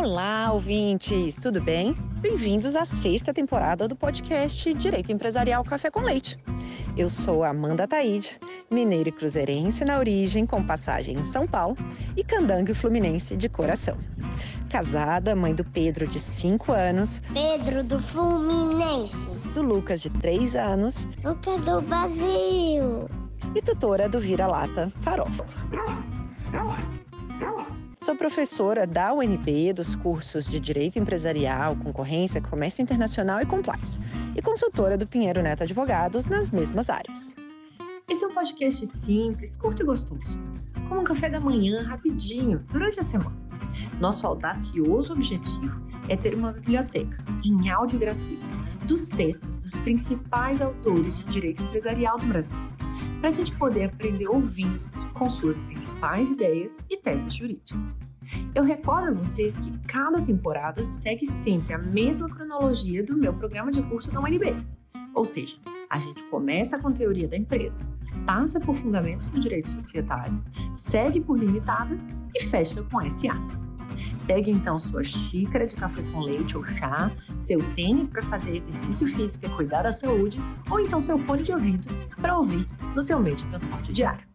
Olá, ouvintes, tudo bem? Bem-vindos à sexta temporada do podcast Direito Empresarial Café com Leite. Eu sou Amanda Taide, mineira e cruzeirense na origem, com passagem em São Paulo, e candangue fluminense de coração. Casada, mãe do Pedro, de 5 anos. Pedro do Fluminense. Do Lucas, de 3 anos. Lucas do Brasil. E tutora do Vira-Lata Farofa. Sou professora da UNB dos cursos de Direito Empresarial, Concorrência, Comércio Internacional e Compliance, e consultora do Pinheiro Neto Advogados nas mesmas áreas. Esse é um podcast simples, curto e gostoso, como um café da manhã rapidinho durante a semana. Nosso audacioso objetivo é ter uma biblioteca em áudio gratuito dos textos dos principais autores de direito empresarial do Brasil, para a gente poder aprender ouvindo com suas principais ideias e teses jurídicas. Eu recordo a vocês que cada temporada segue sempre a mesma cronologia do meu programa de curso da UNB. Ou seja, a gente começa com teoria da empresa, passa por fundamentos do direito societário, segue por limitada e fecha com SA. Pegue então sua xícara de café com leite ou chá, seu tênis para fazer exercício físico e cuidar da saúde, ou então seu fone de ouvido para ouvir no seu meio de transporte diário.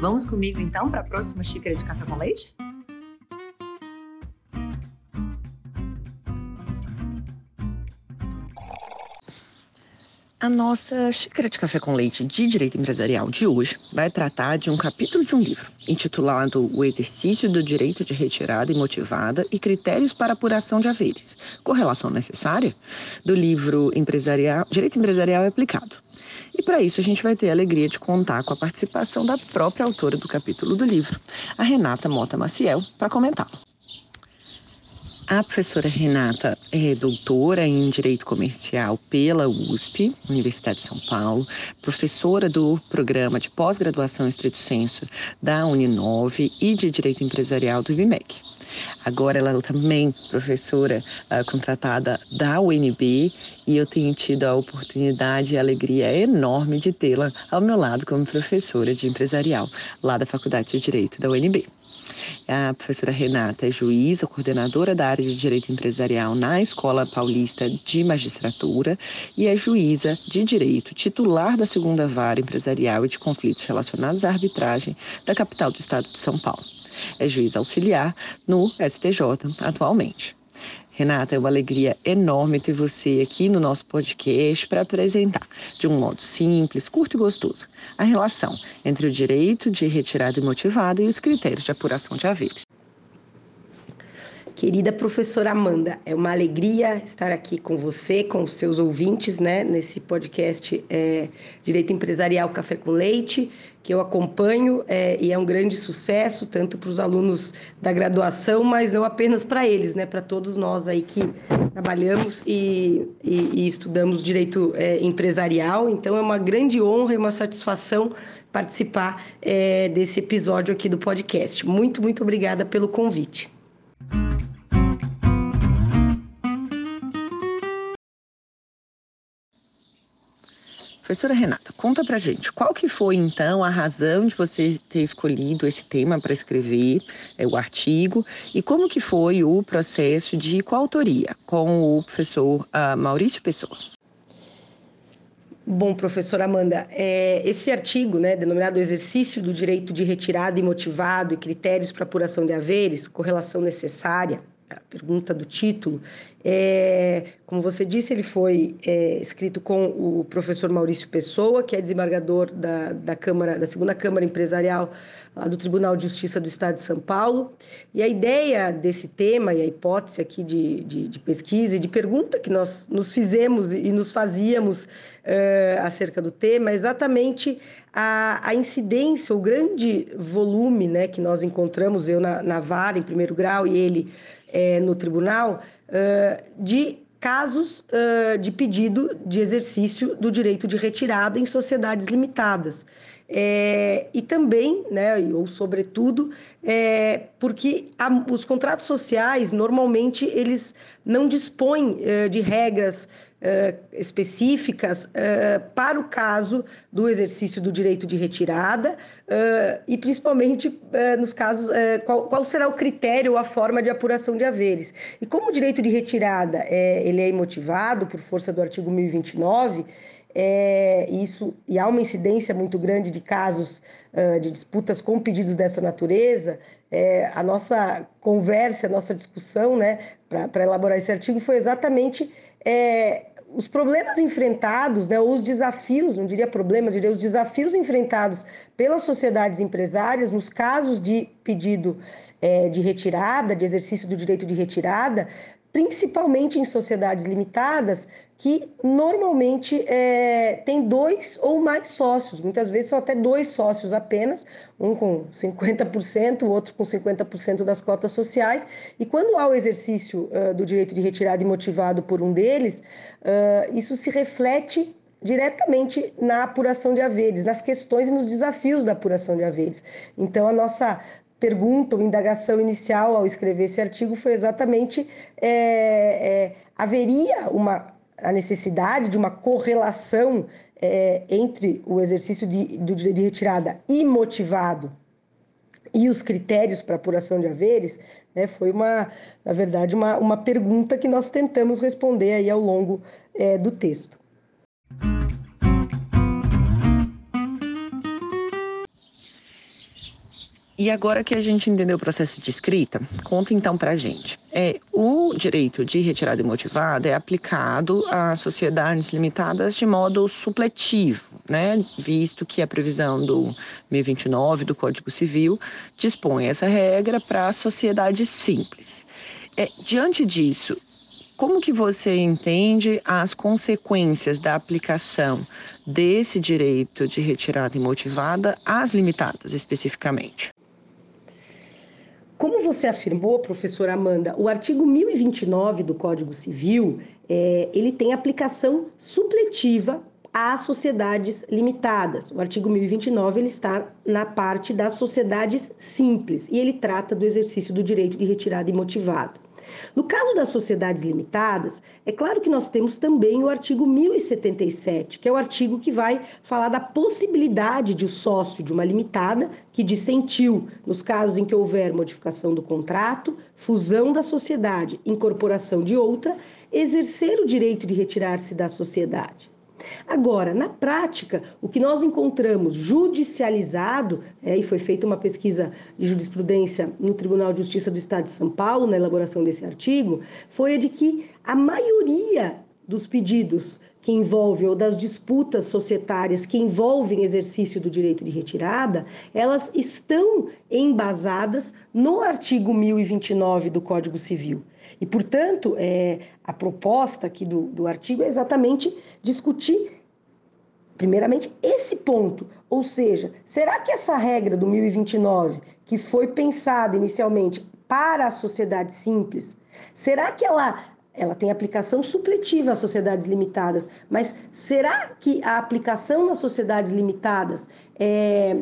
Vamos comigo então para a próxima xícara de café com leite? A nossa xícara de café com leite de direito empresarial de hoje vai tratar de um capítulo de um livro intitulado O Exercício do Direito de Retirada Imotivada e Critérios para Apuração de Haveres, Correlação Necessária, do livro empresarial, Direito Empresarial Aplicado. Para isso a gente vai ter a alegria de contar com a participação da própria autora do capítulo do livro, a Renata Mota Maciel, para comentá-lo. A professora Renata é doutora em Direito Comercial pela USP, Universidade de São Paulo, professora do programa de pós-graduação estrito senso da Uninove e de Direito Empresarial do IBMEC. Agora ela é também professora uh, contratada da UNB e eu tenho tido a oportunidade e a alegria enorme de tê-la ao meu lado como professora de empresarial lá da Faculdade de Direito da UNB. A professora Renata é juíza, coordenadora da área de Direito Empresarial na Escola Paulista de Magistratura e é juíza de Direito, titular da segunda vara empresarial e de conflitos relacionados à arbitragem da capital do estado de São Paulo. É juiz auxiliar no STJ atualmente. Renata, é uma alegria enorme ter você aqui no nosso podcast para apresentar, de um modo simples, curto e gostoso, a relação entre o direito de retirada imotivada e os critérios de apuração de haveres. Querida professora Amanda, é uma alegria estar aqui com você, com os seus ouvintes, né, nesse podcast é, Direito Empresarial Café com Leite, que eu acompanho é, e é um grande sucesso, tanto para os alunos da graduação, mas não apenas para eles, né, para todos nós aí que trabalhamos e, e, e estudamos direito é, empresarial. Então, é uma grande honra e uma satisfação participar é, desse episódio aqui do podcast. Muito, muito obrigada pelo convite. Professora Renata, conta pra gente, qual que foi então a razão de você ter escolhido esse tema para escrever é, o artigo e como que foi o processo de coautoria com o professor uh, Maurício Pessoa? Bom, professora Amanda, é, esse artigo, né, denominado Exercício do Direito de Retirada Imotivado e Critérios para Apuração de Haveres, Correlação Necessária, a pergunta do título, é, como você disse, ele foi é, escrito com o professor Maurício Pessoa, que é desembargador da, da Câmara, da segunda Câmara Empresarial do Tribunal de Justiça do Estado de São Paulo. E a ideia desse tema e a hipótese aqui de, de, de pesquisa e de pergunta que nós nos fizemos e nos fazíamos é, acerca do tema é exatamente a, a incidência, o grande volume né, que nós encontramos, eu na, na vara em primeiro grau e ele é, no tribunal, uh, de casos uh, de pedido de exercício do direito de retirada em sociedades limitadas. É, e também, né, ou sobretudo, é, porque a, os contratos sociais normalmente eles não dispõem é, de regras é, específicas é, para o caso do exercício do direito de retirada é, e principalmente nos casos qual, qual, será o critério ou a forma de apuração de haveres. E como o direito de retirada ele é imotivado por força do artigo 1029, é, isso, e há uma incidência muito grande de casos uh, de disputas com pedidos dessa natureza, é, a nossa conversa, a nossa discussão né, para elaborar esse artigo foi exatamente é, os problemas enfrentados, né, ou os desafios, não diria problemas, diria os desafios enfrentados pelas sociedades empresárias nos casos de pedido é, de retirada, de exercício do direito de retirada, principalmente em sociedades limitadas, que normalmente é, tem dois ou mais sócios, muitas vezes são até dois sócios apenas, um com 50%, o outro com 50% das cotas sociais, e quando há o exercício uh, do direito de retirada motivado por um deles, uh, isso se reflete diretamente na apuração de haveres, nas questões e nos desafios da apuração de haveres. Então, a nossa pergunta ou indagação inicial ao escrever esse artigo foi exatamente é, é, haveria uma a necessidade de uma correlação é, entre o exercício de, do direito de retirada imotivado e os critérios para apuração de haveres, né, foi uma, na verdade, uma, uma pergunta que nós tentamos responder aí ao longo é, do texto. E agora que a gente entendeu o processo de escrita, conta então para a gente. É, o direito de retirada imotivada é aplicado a sociedades limitadas de modo supletivo, né? visto que a previsão do 1029 do Código Civil dispõe essa regra para sociedades simples. É, diante disso, como que você entende as consequências da aplicação desse direito de retirada imotivada às limitadas especificamente? Como você afirmou, professora Amanda, o artigo 1029 do Código Civil, é, ele tem aplicação supletiva às sociedades limitadas. O artigo 1029 ele está na parte das sociedades simples e ele trata do exercício do direito de retirada imotivado. No caso das sociedades limitadas, é claro que nós temos também o artigo 1077, que é o artigo que vai falar da possibilidade de o sócio de uma limitada que dissentiu nos casos em que houver modificação do contrato, fusão da sociedade, incorporação de outra, exercer o direito de retirar-se da sociedade. Agora, na prática, o que nós encontramos judicializado, é, e foi feita uma pesquisa de jurisprudência no Tribunal de Justiça do Estado de São Paulo, na elaboração desse artigo, foi a de que a maioria dos pedidos que envolvem, ou das disputas societárias que envolvem exercício do direito de retirada, elas estão embasadas no artigo 1029 do Código Civil. E, portanto, é, a proposta aqui do, do artigo é exatamente discutir, primeiramente, esse ponto. Ou seja, será que essa regra do 1029, que foi pensada inicialmente para a sociedade simples, será que ela ela tem aplicação supletiva às sociedades limitadas, mas será que a aplicação nas sociedades limitadas é,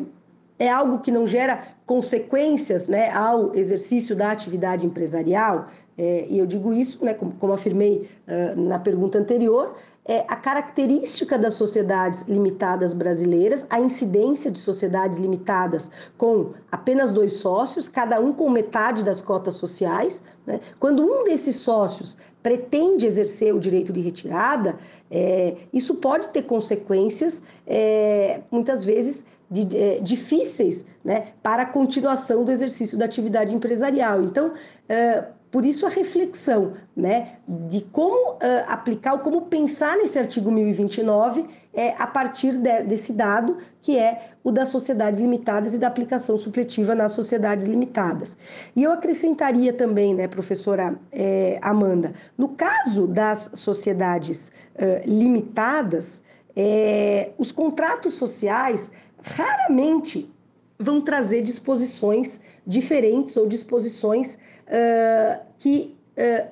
é algo que não gera consequências né, ao exercício da atividade empresarial? É, e eu digo isso, né, como, como afirmei uh, na pergunta anterior, é a característica das sociedades limitadas brasileiras, a incidência de sociedades limitadas com apenas dois sócios, cada um com metade das cotas sociais. Né? Quando um desses sócios pretende exercer o direito de retirada, é, isso pode ter consequências, é, muitas vezes, de, é, difíceis né, para a continuação do exercício da atividade empresarial. Então, é, por isso a reflexão, né, de como uh, aplicar, ou como pensar nesse artigo 1029 é, a partir de, desse dado, que é o das sociedades limitadas e da aplicação supletiva nas sociedades limitadas. E eu acrescentaria também, né, professora é, Amanda, no caso das sociedades uh, limitadas, é, os contratos sociais raramente vão trazer disposições diferentes ou disposições uh, que uh,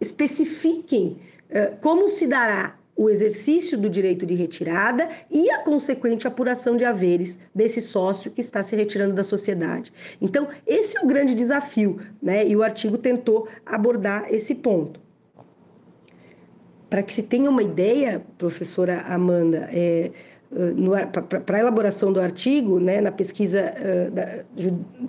especifiquem uh, como se dará o exercício do direito de retirada e a consequente apuração de haveres desse sócio que está se retirando da sociedade. Então, esse é o grande desafio, né? E o artigo tentou abordar esse ponto. Para que se tenha uma ideia, professora Amanda, é, para a elaboração do artigo, né, na pesquisa uh, da,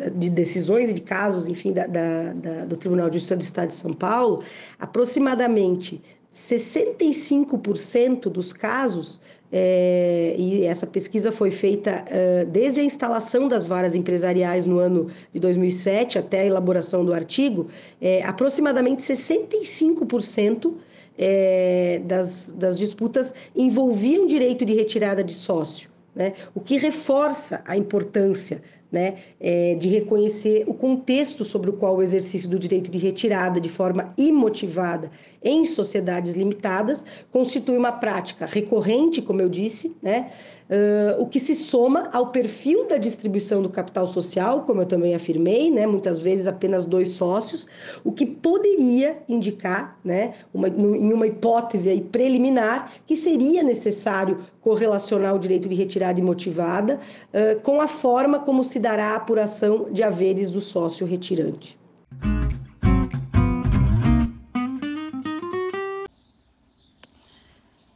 de decisões e de casos, enfim, da, da, do Tribunal de Justiça do Estado de São Paulo, aproximadamente 65% dos casos, é, e essa pesquisa foi feita uh, desde a instalação das varas empresariais no ano de 2007 até a elaboração do artigo, é, aproximadamente 65% é, das, das disputas envolviam direito de retirada de sócio, né? o que reforça a importância né, é, de reconhecer o contexto sobre o qual o exercício do direito de retirada de forma imotivada em sociedades limitadas constitui uma prática recorrente, como eu disse, né, uh, o que se soma ao perfil da distribuição do capital social, como eu também afirmei, né, muitas vezes apenas dois sócios, o que poderia indicar, né, uma, em uma hipótese aí preliminar, que seria necessário correlacionar o direito de retirada imotivada uh, com a forma como se dará a apuração de haveres do sócio retirante.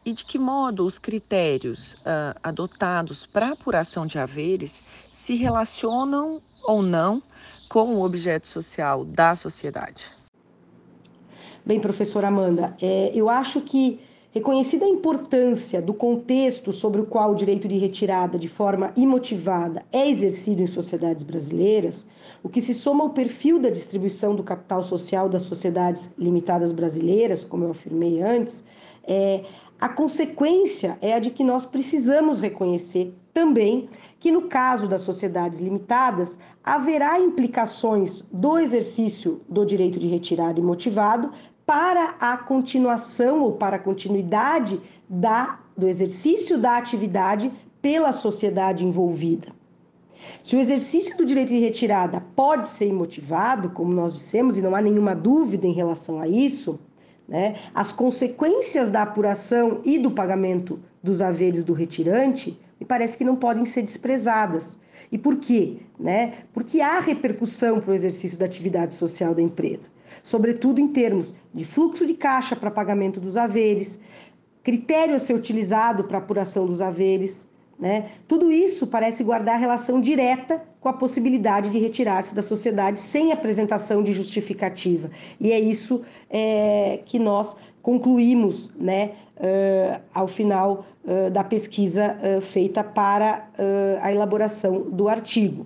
E de que modo os critérios uh, adotados para apuração de haveres se relacionam ou não com o objeto social da sociedade? Bem, professora Amanda, é, eu acho que Reconhecida a importância do contexto sobre o qual o direito de retirada de forma imotivada é exercido em sociedades brasileiras, o que se soma ao perfil da distribuição do capital social das sociedades limitadas brasileiras, como eu afirmei antes, é, a consequência é a de que nós precisamos reconhecer também que, no caso das sociedades limitadas, haverá implicações do exercício do direito de retirada imotivado para a continuação ou para a continuidade da, do exercício da atividade pela sociedade envolvida. Se o exercício do direito de retirada pode ser imotivado, como nós dissemos, e não há nenhuma dúvida em relação a isso, né, as consequências da apuração e do pagamento dos haveres do retirante me parece que não podem ser desprezadas. E por quê? Né? Porque há repercussão para o exercício da atividade social da empresa sobretudo em termos de fluxo de caixa para pagamento dos haveres, critério a ser utilizado para apuração dos haveres. Né? Tudo isso parece guardar relação direta com a possibilidade de retirar-se da sociedade sem apresentação de justificativa. E é isso é, que nós concluímos né, uh, ao final uh, da pesquisa uh, feita para a elaboração do artigo.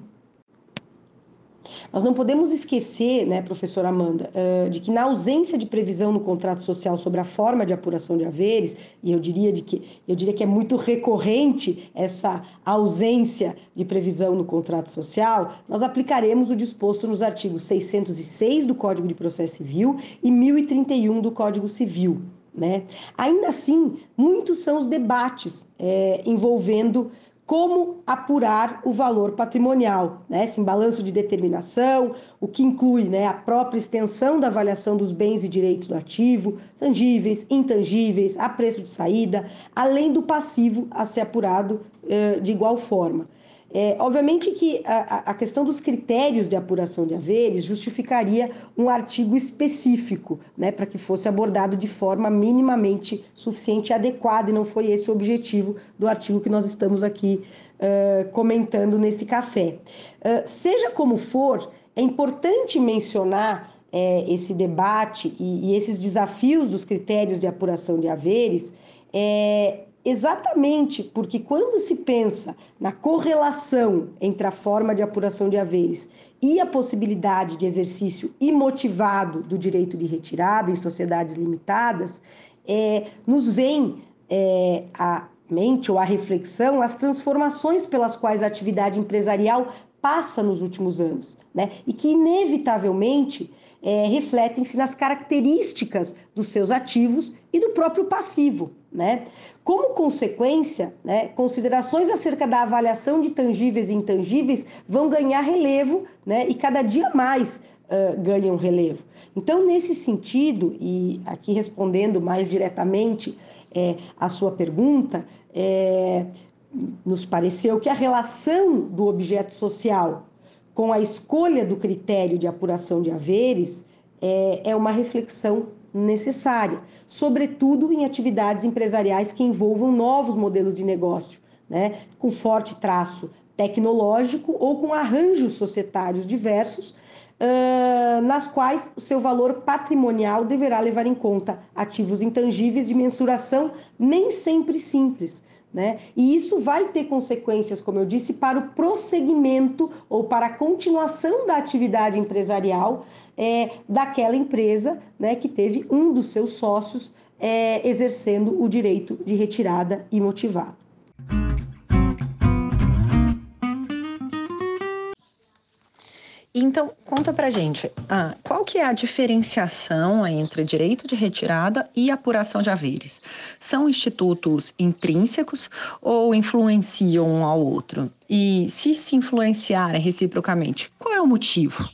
Nós não podemos esquecer, né, professora Amanda, uh, de que na ausência de previsão no contrato social sobre a forma de apuração de haveres, e eu diria, de que, eu diria que é muito recorrente essa ausência de previsão no contrato social, nós aplicaremos o disposto nos artigos 606 do Código de Processo Civil e 1031 do Código Civil. Né? Ainda assim, muitos são os debates é, envolvendo como apurar o valor patrimonial, né? Esse balanço de determinação, o que inclui né, a própria extensão da avaliação dos bens e direitos do ativo, tangíveis, intangíveis, a preço de saída, além do passivo a ser apurado eh, de igual forma. É, obviamente que a, a, questão dos critérios de apuração de haveres justificaria um artigo específico, né, para que fosse abordado de forma minimamente suficiente e adequada, e não foi esse o objetivo do artigo que nós estamos aqui uh, comentando nesse café. Uh, seja como for, é importante mencionar é, esse debate e, e, esses desafios dos critérios de apuração de haveres. É, Exatamente porque quando se pensa na correlação entre a forma de apuração de haveres e a possibilidade de exercício imotivado do direito de retirada em sociedades limitadas, é, nos vem é, à mente ou à reflexão as transformações pelas quais a atividade empresarial passa nos últimos anos, né? E que inevitavelmente é, refletem-se nas características dos seus ativos e do próprio passivo. Né? Como consequência, né, considerações acerca da avaliação de tangíveis e intangíveis vão ganhar relevo né, e cada dia mais uh, ganham relevo. Então, nesse sentido, e aqui respondendo mais diretamente, é, a sua pergunta, é, nos pareceu que a relação do objeto social com a escolha do critério de apuração de haveres é, é uma reflexão necessária, sobretudo em atividades empresariais que envolvam novos modelos de negócio, né, com forte traço tecnológico ou com arranjos societários diversos, uh, nas quais o seu valor patrimonial deverá levar em conta ativos intangíveis de mensuração nem sempre simples, né? E isso vai ter consequências, como eu disse, para o prosseguimento ou para a continuação da atividade empresarial é, daquela empresa né, que teve um dos seus sócios é, exercendo o direito de retirada imotivado. Então, conta pra gente, ah, qual que é a diferenciação entre direito de retirada e apuração de haveres? São institutos intrínsecos ou influenciam um ao outro? E se se influenciarem reciprocamente, qual é o motivo?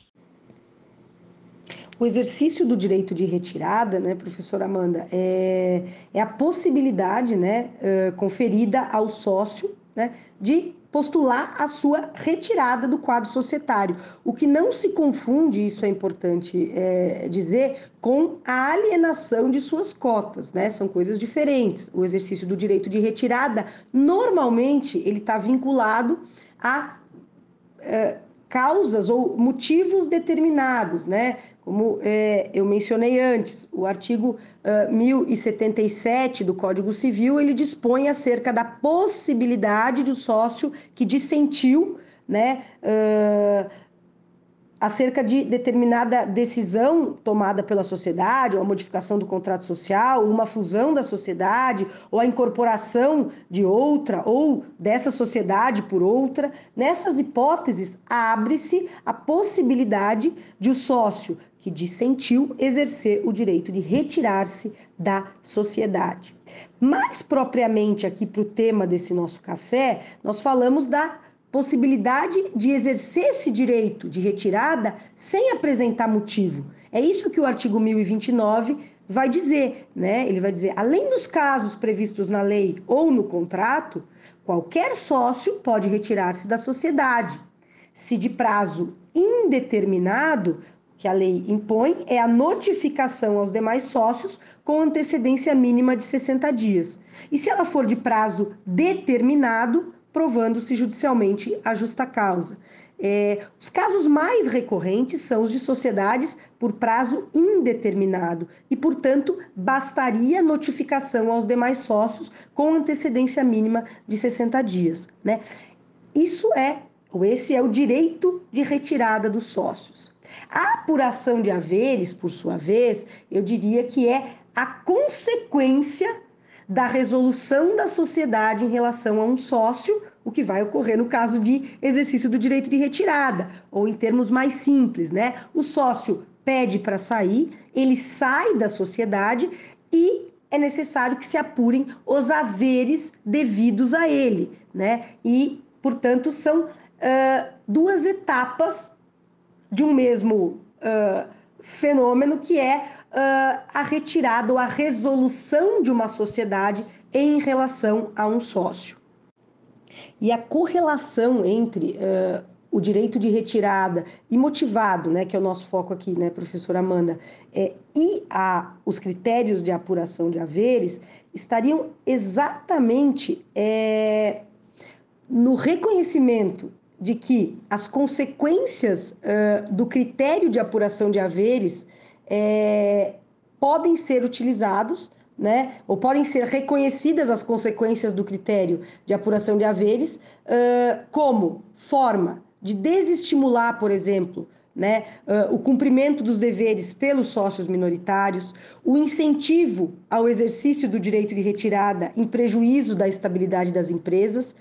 O exercício do direito de retirada, né, professora Amanda, é, é a possibilidade né, uh, conferida ao sócio né, de postular a sua retirada do quadro societário. O que não se confunde, isso é importante é, dizer, com a alienação de suas cotas, né? São coisas diferentes. O exercício do direito de retirada, normalmente, ele está vinculado a é, causas ou motivos determinados, né? Como é, eu mencionei antes, o artigo uh, 1077 do Código Civil ele dispõe acerca da possibilidade de o sócio que dissentiu, né? Uh, acerca de determinada decisão tomada pela sociedade, ou a modificação do contrato social, uma fusão da sociedade, ou a incorporação de outra, ou dessa sociedade por outra. Nessas hipóteses, abre-se a possibilidade de o sócio que dissentiu exercer o direito de retirar-se da sociedade. Mais propriamente aqui para o tema desse nosso café, nós falamos da possibilidade de exercer esse direito de retirada sem apresentar motivo. É isso que o artigo 1029 vai dizer, né? Ele vai dizer, além dos casos previstos na lei ou no contrato, qualquer sócio pode retirar-se da sociedade. Se de prazo indeterminado, que a lei impõe é a notificação aos demais sócios com antecedência mínima de 60 dias. E se ela for de prazo determinado, provando-se judicialmente a justa causa. É, os casos mais recorrentes são os de sociedades por prazo indeterminado e, portanto, bastaria notificação aos demais sócios com antecedência mínima de 60 dias. Né? Isso é, ou esse é o direito de retirada dos sócios. A apuração de haveres, por sua vez, eu diria que é a consequência da resolução da sociedade em relação a um sócio, o que vai ocorrer no caso de exercício do direito de retirada, ou em termos mais simples, né? O sócio pede para sair, ele sai da sociedade e é necessário que se apurem os haveres devidos a ele, né? E, portanto, são uh, duas etapas de um mesmo uh, fenômeno que é uh, a retirada ou a resolução de uma sociedade em relação a um sócio. E a correlação entre uh, o direito de retirada e motivado, né, que é o nosso foco aqui, né, professora Amanda, é, e a, os critérios de apuração de haveres estariam exatamente é, no reconhecimento de que as consequências uh, do critério de apuração de haveres é, podem ser utilizados, né, ou podem ser reconhecidas as consequências do critério de apuração de haveres, uh, como forma de desestimular, por exemplo, né, uh, o cumprimento dos deveres pelos sócios minoritários, o incentivo ao exercício do direito de retirada em prejuízo da estabilidade das empresas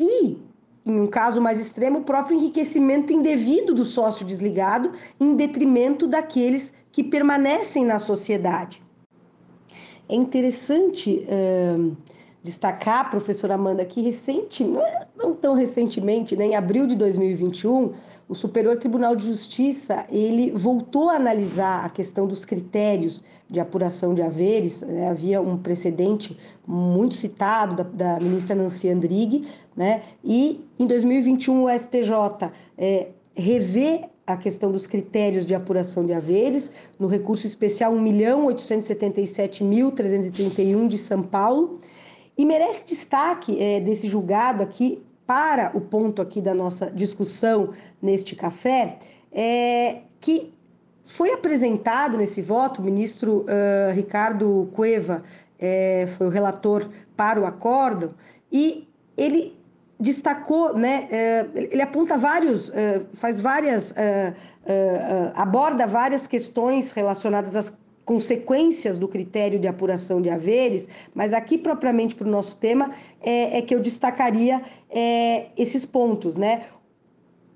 e em um caso mais extremo, o próprio enriquecimento indevido do sócio desligado em detrimento daqueles que permanecem na sociedade. É interessante uh, destacar, professora Amanda, que recente, é, não tão recentemente, né, em abril de 2021, o Superior Tribunal de Justiça ele voltou a analisar a questão dos critérios de apuração de haveres. Né? Havia um precedente muito citado da, da ministra Nancy Andrighi, né? e em 2021 o STJ é, revê a questão dos critérios de apuração de haveres no recurso especial 1.877.331 de São Paulo. E merece destaque é, desse julgado aqui, para o ponto aqui da nossa discussão neste café, é que foi apresentado nesse voto, o ministro uh, Ricardo Cueva é, foi o relator para o acórdão, e ele destacou, né, é, ele aponta vários, é, faz várias, é, aborda várias questões relacionadas às consequências do critério de apuração de haveres, mas aqui propriamente para o nosso tema é, é, que eu destacaria é, esses pontos, né?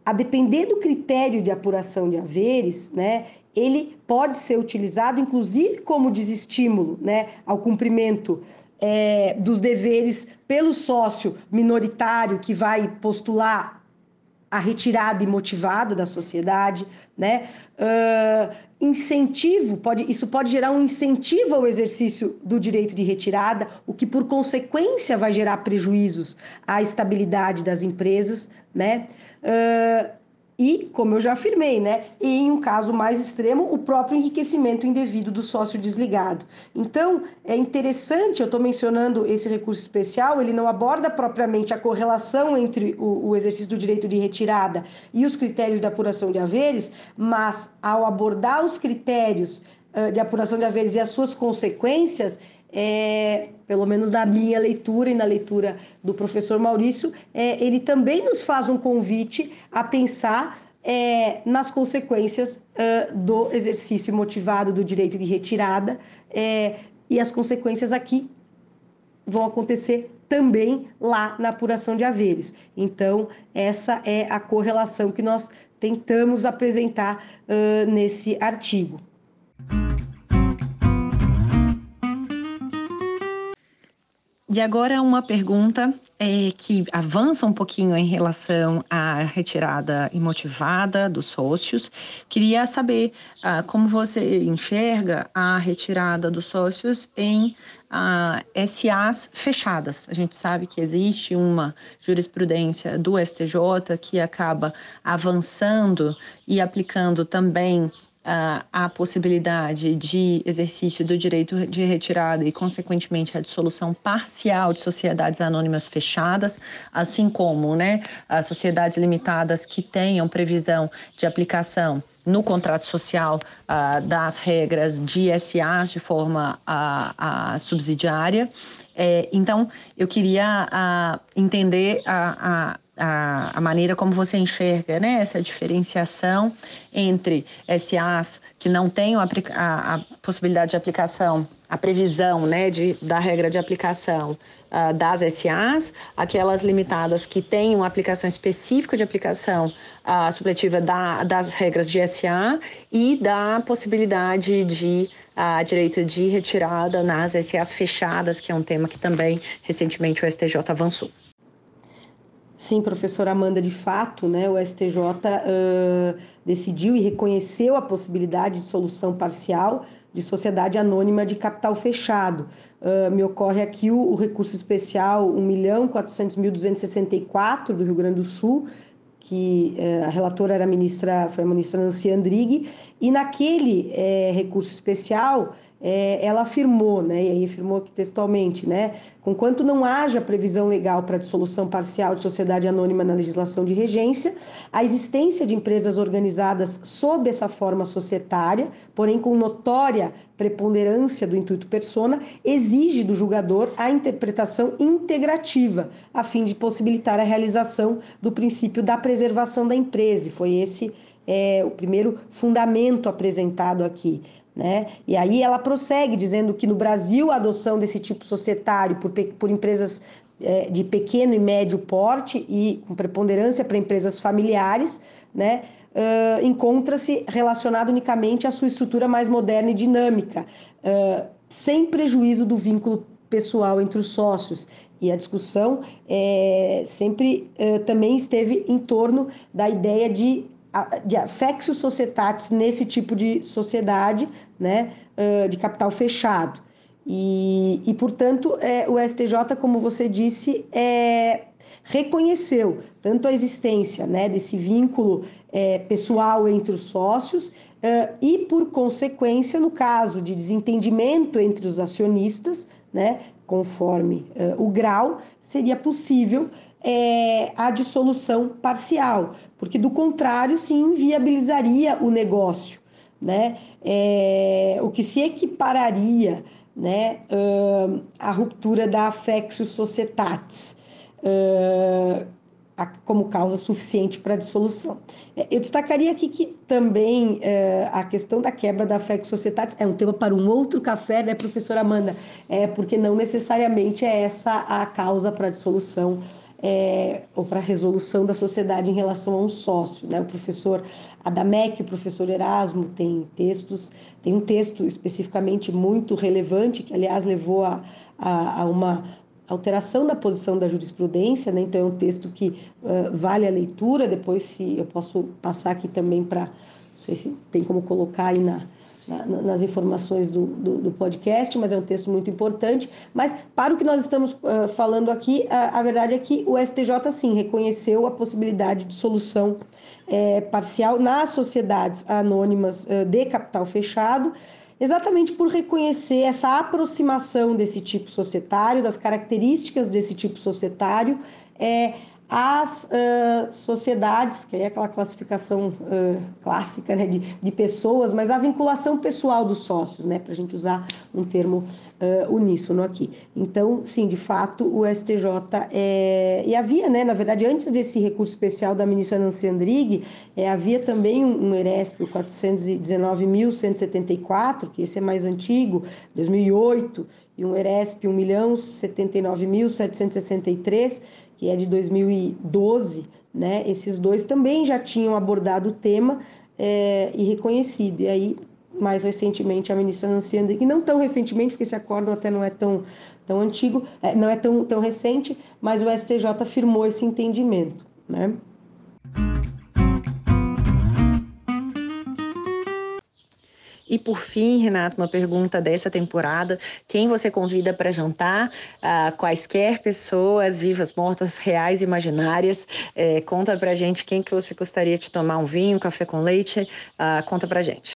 A depender do critério de apuração de haveres, né, ele pode ser utilizado, inclusive, como desestímulo né, ao cumprimento é, dos deveres pelo sócio minoritário que vai postular a retirada imotivada da sociedade, né? Uh, incentivo, pode, isso pode gerar um incentivo ao exercício do direito de retirada, o que por consequência vai gerar prejuízos à estabilidade das empresas, né? Uh, e, como eu já afirmei, né, em um caso mais extremo, o próprio enriquecimento indevido do sócio desligado. Então, é interessante, eu estou mencionando esse recurso especial, ele não aborda propriamente a correlação entre o, o, exercício do direito de retirada e os critérios de apuração de haveres, mas ao abordar os critérios uh, de apuração de haveres e as suas consequências, é, pelo menos na minha leitura e na leitura do professor Maurício, é, ele também nos faz um convite a pensar é, nas consequências do exercício motivado do direito de retirada, é, e as consequências aqui vão acontecer também lá na apuração de haveres. Então, essa é a correlação que nós tentamos apresentar uh, nesse artigo. E agora uma pergunta é, que avança um pouquinho em relação à retirada imotivada dos sócios. Queria saber ah, como você enxerga a retirada dos sócios em ah, SAs fechadas. A gente sabe que existe uma jurisprudência do STJ que acaba avançando e aplicando também a possibilidade de exercício do direito de retirada e, consequentemente, a dissolução parcial de sociedades anônimas fechadas, assim como né, as sociedades limitadas que tenham previsão de aplicação no contrato social uh, das regras de SAs de forma uh, uh, subsidiária. É, então, eu queria entender a, a a, a, maneira como você enxerga né, essa diferenciação entre SAs que não tenham a, a, a possibilidade de aplicação, a previsão né, de, da regra de aplicação uh, das SAs, aquelas limitadas que têm uma aplicação específica de aplicação uh, supletiva da, das regras de SA e da possibilidade de uh, direito de retirada nas SAs fechadas, que é um tema que também recentemente o STJ avançou. Sim, professora Amanda, de fato, né, o STJ uh, decidiu e reconheceu a possibilidade de solução parcial de sociedade anônima de capital fechado. Uh, me ocorre aqui o, o recurso especial 1.400.264 do Rio Grande do Sul, que uh, a relatora era a ministra, foi a ministra Nancy Andrighi, e naquele uh, recurso especial é, ela afirmou, né, e aí afirmou textualmente, né, conquanto não haja previsão legal para dissolução parcial de sociedade anônima na legislação de regência, a existência de empresas organizadas sob essa forma societária, porém com notória preponderância do intuito persona, exige do julgador a interpretação integrativa, a fim de possibilitar a realização do princípio da preservação da empresa. E foi esse é, o primeiro fundamento apresentado aqui. Né? E aí ela prossegue dizendo que no Brasil a adoção desse tipo societário por, por empresas é, de pequeno e médio porte e com preponderância para empresas familiares, né, uh, encontra-se relacionado unicamente à sua estrutura mais moderna e dinâmica, uh, sem prejuízo do vínculo pessoal entre os sócios e a discussão é, sempre é, também esteve em torno da ideia de, de affectio societatis nesse tipo de sociedade, né, de capital fechado. E, e portanto, é, o STJ, como você disse, é, reconheceu tanto a existência né, desse vínculo é, pessoal entre os sócios e, por consequência, no caso de desentendimento entre os acionistas, né, conforme o grau, seria possível é, a dissolução parcial, porque do contrário se inviabilizaria o negócio, né, é, o que se equipararia né, uh, a ruptura da affectio societatis uh, a, como causa suficiente para a dissolução. É, eu destacaria aqui que também uh, a questão da quebra da affectio societatis é um tema para um outro café, né, professora Amanda? É, porque não necessariamente é essa a causa para a dissolução é, ou para a resolução da sociedade em relação a um sócio. Né? O professor Adamec, o professor Erasmo, tem textos, tem um texto especificamente muito relevante, que aliás levou a, a, a uma alteração da posição da jurisprudência, né? então é um texto que uh, vale a leitura, depois se eu posso passar aqui também para, não sei se tem como colocar aí na, nas informações do, do, do, podcast, mas é um texto muito importante. Mas para o que nós estamos uh, falando aqui, a, a, verdade é que o STJ, sim, reconheceu a possibilidade de solução é, parcial nas sociedades anônimas uh, de capital fechado, exatamente por reconhecer essa aproximação desse tipo societário, das características desse tipo societário. É, as uh, sociedades, que é aquela classificação uh, clássica né, de, de pessoas, mas a vinculação pessoal dos sócios, né, para a gente usar um termo uh, uníssono aqui. Então, sim, de fato, o STJ é... E havia, né, na verdade, antes desse recurso especial da ministra Nancy Andrighi, é, havia também um, um ERESP, o 419.174, que esse é mais antigo, 2008, e um ERESP 1.079.763, que é de 2012, né? Esses dois também já tinham abordado o tema é, e reconhecido. E aí, mais recentemente, a ministra Nancy Andrighi, não tão recentemente, porque esse acordo até não é tão, tão antigo, é, não é tão, tão recente, mas o STJ afirmou esse entendimento, né? E por fim, Renato, uma pergunta dessa temporada: quem você convida para jantar? Ah, quaisquer pessoas, vivas, mortas, reais, imaginárias? É, conta para gente quem que você gostaria de tomar um vinho, café com leite? Ah, conta para gente.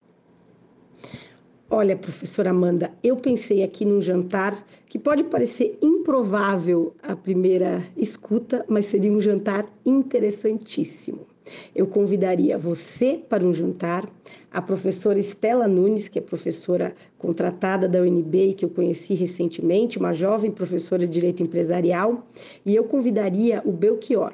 Olha, professora Amanda, eu pensei aqui num jantar que pode parecer improvável à primeira escuta, mas seria um jantar interessantíssimo. Eu convidaria você para um jantar, a professora Estela Nunes, que é professora contratada da UNB e que eu conheci recentemente, uma jovem professora de direito empresarial, e eu convidaria o Belchior,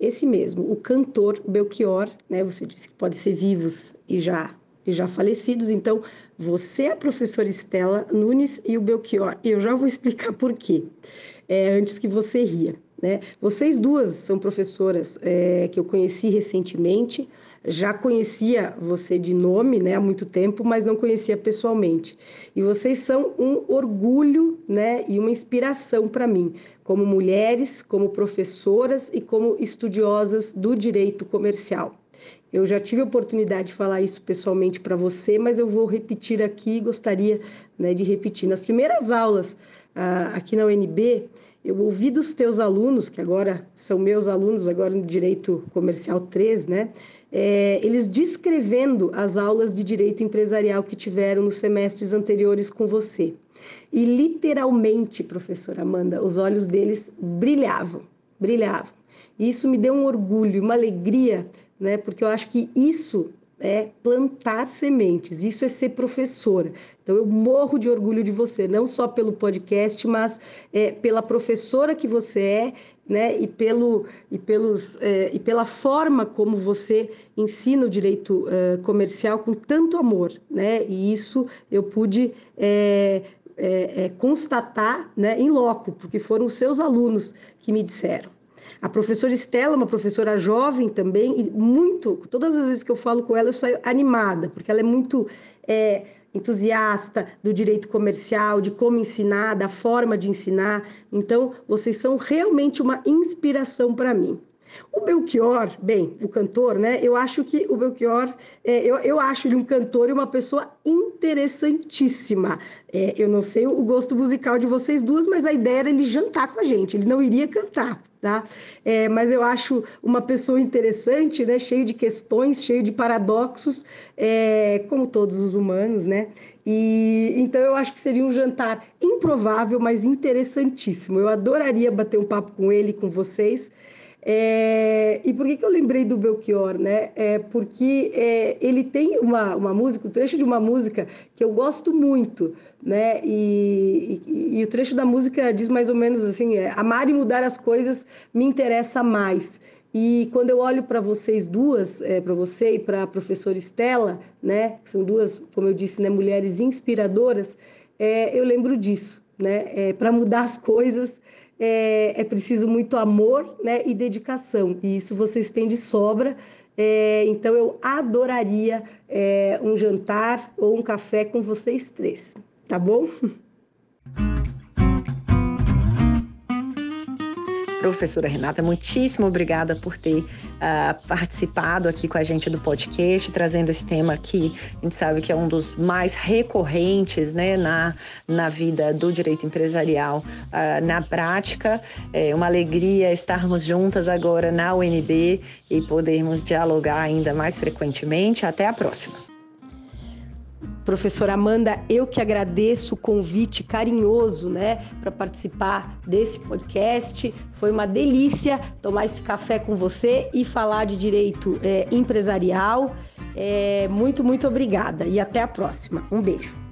esse mesmo, o cantor Belchior, né? Você disse que pode ser vivos e já e já falecidos, então você, a professora Estela Nunes e o Belchior. Eu já vou explicar por quê, é, antes que você ria. Né? Vocês duas são professoras é, que eu conheci recentemente, já conhecia você de nome né, há muito tempo, mas não conhecia pessoalmente. E vocês são um orgulho né, e uma inspiração para mim, como mulheres, como professoras e como estudiosas do direito comercial. Eu já tive a oportunidade de falar isso pessoalmente para você, mas eu vou repetir aqui, gostaria né, de repetir. Nas primeiras aulas ah, aqui na UNB, eu ouvi dos teus alunos, que agora são meus alunos, agora no Direito Comercial 3, né? É, eles descrevendo as aulas de direito empresarial que tiveram nos semestres anteriores com você. E literalmente, professora Amanda, os olhos deles brilhavam, brilhavam. E isso me deu um orgulho, uma alegria, né? Porque eu acho que isso é plantar sementes, isso é ser professora. Então eu morro de orgulho de você, não só pelo podcast, mas é, pela professora que você é, né? E pelo e pelos é, e pela forma como você ensina o direito é, comercial com tanto amor, né? E isso eu pude é, é, é, constatar, né? Em loco, porque foram os seus alunos que me disseram. A professora Estela, uma professora jovem também, e muito, todas as vezes que eu falo com ela, eu saio animada, porque ela é muito é, entusiasta do direito comercial, de como ensinar, da forma de ensinar. Então, vocês são realmente uma inspiração para mim. O Belchior, bem, o cantor, né? Eu acho que o Belchior, é, eu, eu acho ele um cantor e uma pessoa interessantíssima. É, eu não sei o gosto musical de vocês duas, mas a ideia era ele jantar com a gente, ele não iria cantar, tá? É, mas eu acho uma pessoa interessante, né? Cheio de questões, cheio de paradoxos, é, como todos os humanos, né? E então eu acho que seria um jantar improvável, mas interessantíssimo. Eu adoraria bater um papo com ele, com vocês. É, e por que, que eu lembrei do Belchior, né? É porque é, ele tem uma, uma música, o um trecho de uma música que eu gosto muito, né? E, e, e, o trecho da música diz mais ou menos assim: é, amar e mudar as coisas me interessa mais. E quando eu olho para vocês duas, é, para você e para a professora Estela, né? Que são duas, como eu disse, né, mulheres inspiradoras, é, eu lembro disso, né? É, para mudar as coisas é, é preciso muito amor né, e dedicação. E isso vocês têm de sobra. É, então eu adoraria é, um jantar ou um café com vocês três, tá bom? Professora Renata, muitíssimo obrigada por ter uh, participado aqui com a gente do podcast, trazendo esse tema que a gente sabe que é um dos mais recorrentes né, na, na vida do direito empresarial uh, na prática. É uma alegria estarmos juntas agora na UNB e podermos dialogar ainda mais frequentemente. Até a próxima. Professora Amanda, eu que agradeço o convite carinhoso, né, para participar desse podcast. Foi uma delícia tomar esse café com você e falar de direito é, empresarial. É, muito, muito obrigada e até a próxima. Um beijo.